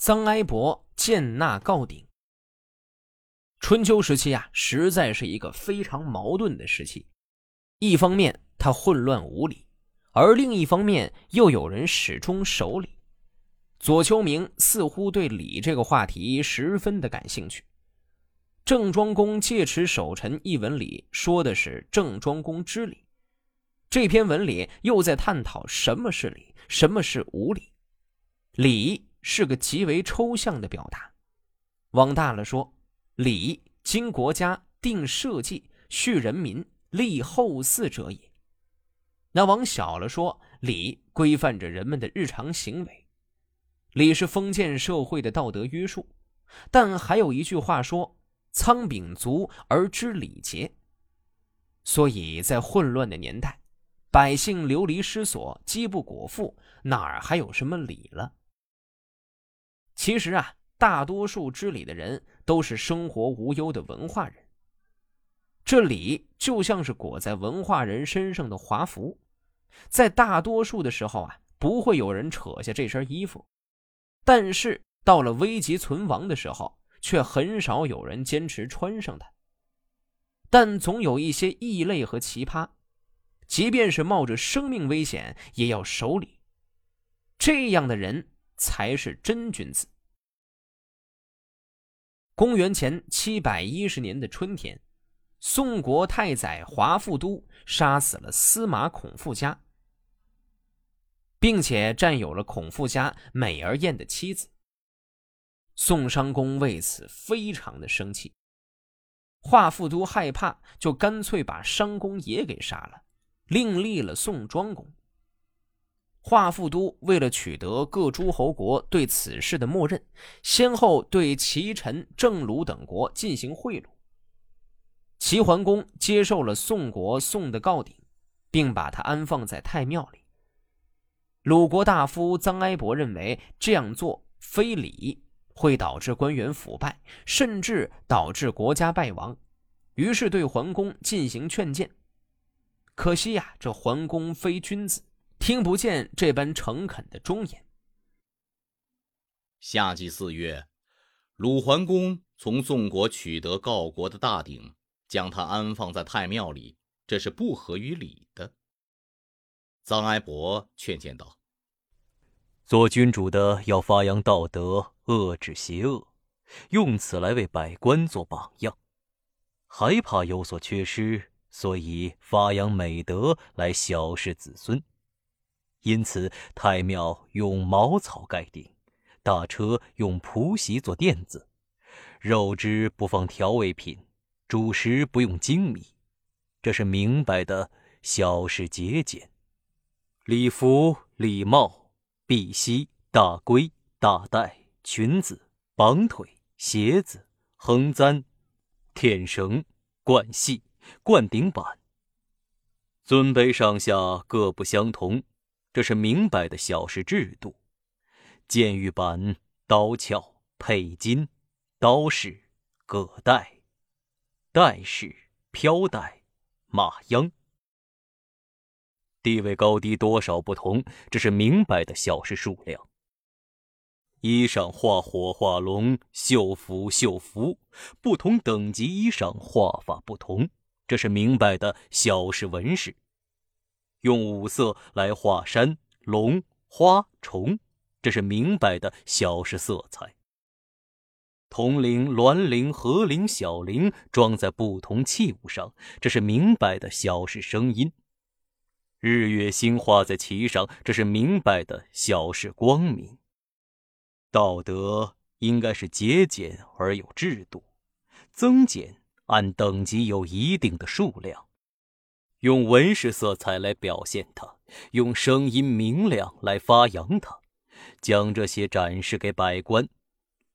臧哀伯建纳告鼎。春秋时期啊，实在是一个非常矛盾的时期。一方面，它混乱无礼；而另一方面，又有人始终守礼。左丘明似乎对礼这个话题十分的感兴趣。郑庄公戒持守臣一文里说的是郑庄公之礼，这篇文里又在探讨什么是礼，什么是无礼。礼是个极为抽象的表达，往大了说，礼经国家定社稷、恤人民、立后嗣者也；那往小了说，礼规范着人们的日常行为。礼是封建社会的道德约束，但还有一句话说：“仓廪足而知礼节。”所以在混乱的年代，百姓流离失所、饥不果腹，哪儿还有什么礼了？其实啊，大多数知礼的人都是生活无忧的文化人。这礼就像是裹在文化人身上的华服，在大多数的时候啊，不会有人扯下这身衣服。但是到了危急存亡的时候，却很少有人坚持穿上它。但总有一些异类和奇葩，即便是冒着生命危险也要守礼。这样的人才是真君子。公元前七百一十年的春天，宋国太宰华富都杀死了司马孔富家。并且占有了孔富家美而艳的妻子。宋商公为此非常的生气，华富都害怕，就干脆把商公也给杀了，另立了宋庄公。华富都为了取得各诸侯国对此事的默认，先后对齐、陈、郑、鲁等国进行贿赂。齐桓公接受了宋国送的告鼎，并把他安放在太庙里。鲁国大夫臧哀伯认为这样做非礼，会导致官员腐败，甚至导致国家败亡，于是对桓公进行劝谏。可惜呀，这桓公非君子，听不见这般诚恳的忠言。夏季四月，鲁桓公从宋国取得告国的大鼎，将它安放在太庙里，这是不合于礼的。臧哀伯劝谏道：“做君主的要发扬道德，遏制邪恶，用此来为百官做榜样。还怕有所缺失，所以发扬美德来小视子孙。因此，太庙用茅草盖顶，大车用蒲席做垫子，肉汁不放调味品，主食不用精米。这是明白的小事节俭。”礼服、礼帽、碧玺、大圭、大带、裙子、绑腿、鞋子、横簪、天绳、冠系、冠顶板，尊卑上下各不相同，这是明白的小事制度。剑玉板、刀鞘、佩金、刀饰、葛带、带饰、飘带、马秧。地位高低多少不同，这是明白的小事数量。衣裳画火画龙，绣服绣符，不同等级衣裳画法不同，这是明白的小事纹饰。用五色来画山龙花虫，这是明白的小事色彩。铜铃、鸾铃、和铃、小铃装在不同器物上，这是明白的小事声音。日月星画在其上，这是明白的小事光明。道德应该是节俭而有制度，增减按等级有一定的数量，用文饰色彩来表现它，用声音明亮来发扬它，将这些展示给百官，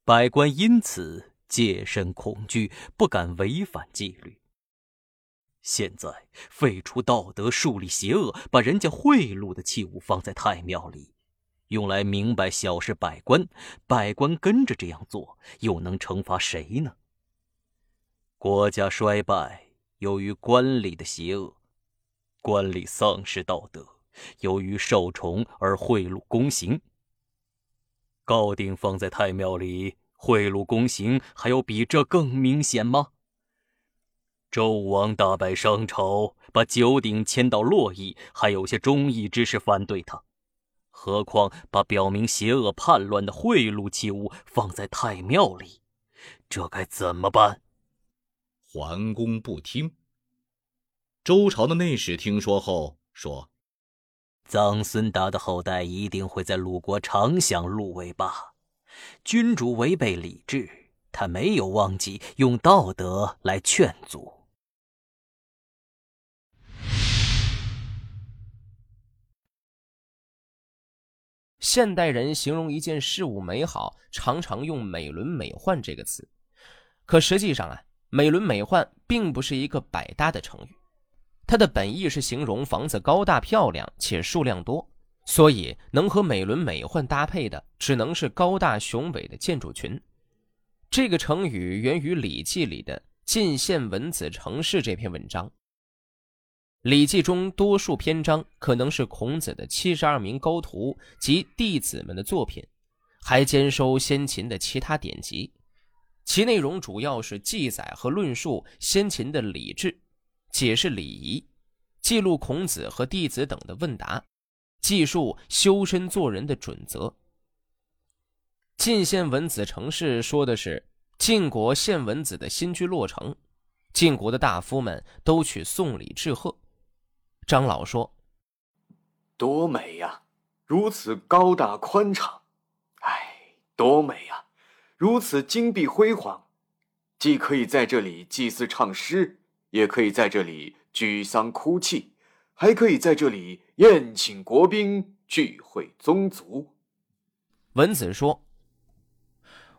百官因此戒慎恐惧，不敢违反纪律。现在废除道德，树立邪恶，把人家贿赂的器物放在太庙里，用来明白小事百官，百官跟着这样做，又能惩罚谁呢？国家衰败，由于官吏的邪恶；官吏丧失道德，由于受宠而贿赂公行。高鼎放在太庙里，贿赂公行，还有比这更明显吗？周武王大败商朝，把九鼎迁到洛邑，还有些忠义之士反对他。何况把表明邪恶叛乱的贿赂器物放在太庙里，这该怎么办？桓公不听。周朝的内史听说后说：“臧孙达的后代一定会在鲁国常享禄位吧？君主违背礼制，他没有忘记用道德来劝阻。”现代人形容一件事物美好，常常用“美轮美奂”这个词。可实际上啊，“美轮美奂”并不是一个百搭的成语，它的本意是形容房子高大漂亮且数量多，所以能和“美轮美奂”搭配的，只能是高大雄伟的建筑群。这个成语源于《礼记》里的“晋献文子成事”这篇文章。《礼记》中多数篇章可能是孔子的七十二名高徒及弟子们的作品，还兼收先秦的其他典籍。其内容主要是记载和论述先秦的礼制，解释礼仪，记录孔子和弟子等的问答，记述修身做人的准则。晋献文子成事说的是晋国献文子的新居落成，晋国的大夫们都去送礼致贺。张老说：“多美呀，如此高大宽敞，哎，多美呀，如此金碧辉煌，既可以在这里祭祀唱诗，也可以在这里居丧哭泣，还可以在这里宴请国宾，聚会宗族。”文子说：“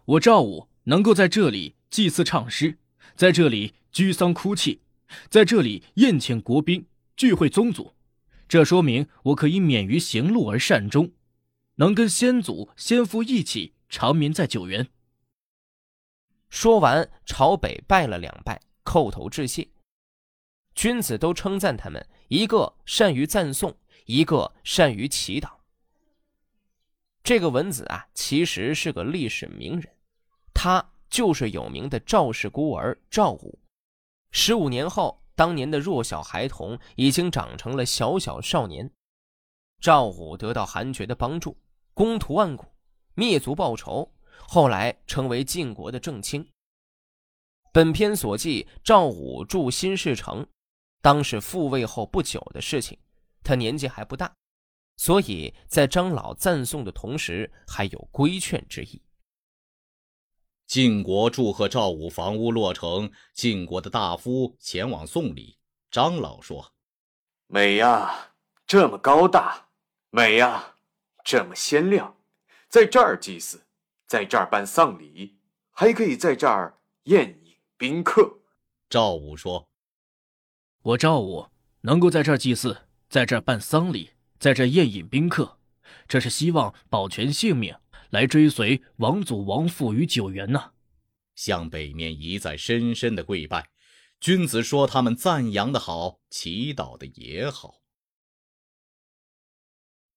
我赵武能够在这里祭祀唱诗，在这里居丧哭泣，在这里宴请国宾。”聚会宗族，这说明我可以免于行路而善终，能跟先祖先父一起长眠在九原。说完，朝北拜了两拜，叩头致谢。君子都称赞他们，一个善于赞颂，一个善于祈祷。这个文子啊，其实是个历史名人，他就是有名的赵氏孤儿赵武。十五年后。当年的弱小孩童已经长成了小小少年，赵武得到韩厥的帮助，攻图万古，灭族报仇，后来成为晋国的正卿。本篇所记赵武筑新市城，当是复位后不久的事情，他年纪还不大，所以在张老赞颂的同时，还有规劝之意。晋国祝贺赵武房屋落成，晋国的大夫前往送礼。张老说：“美呀，这么高大；美呀，这么鲜亮。在这儿祭祀，在这儿办丧礼，还可以在这儿宴饮宾客。”赵武说：“我赵武能够在这儿祭祀，在这儿办丧礼，在这宴饮宾客，这是希望保全性命。”来追随王祖王父与九原呐，向北面一再深深的跪拜。君子说他们赞扬的好，祈祷的也好。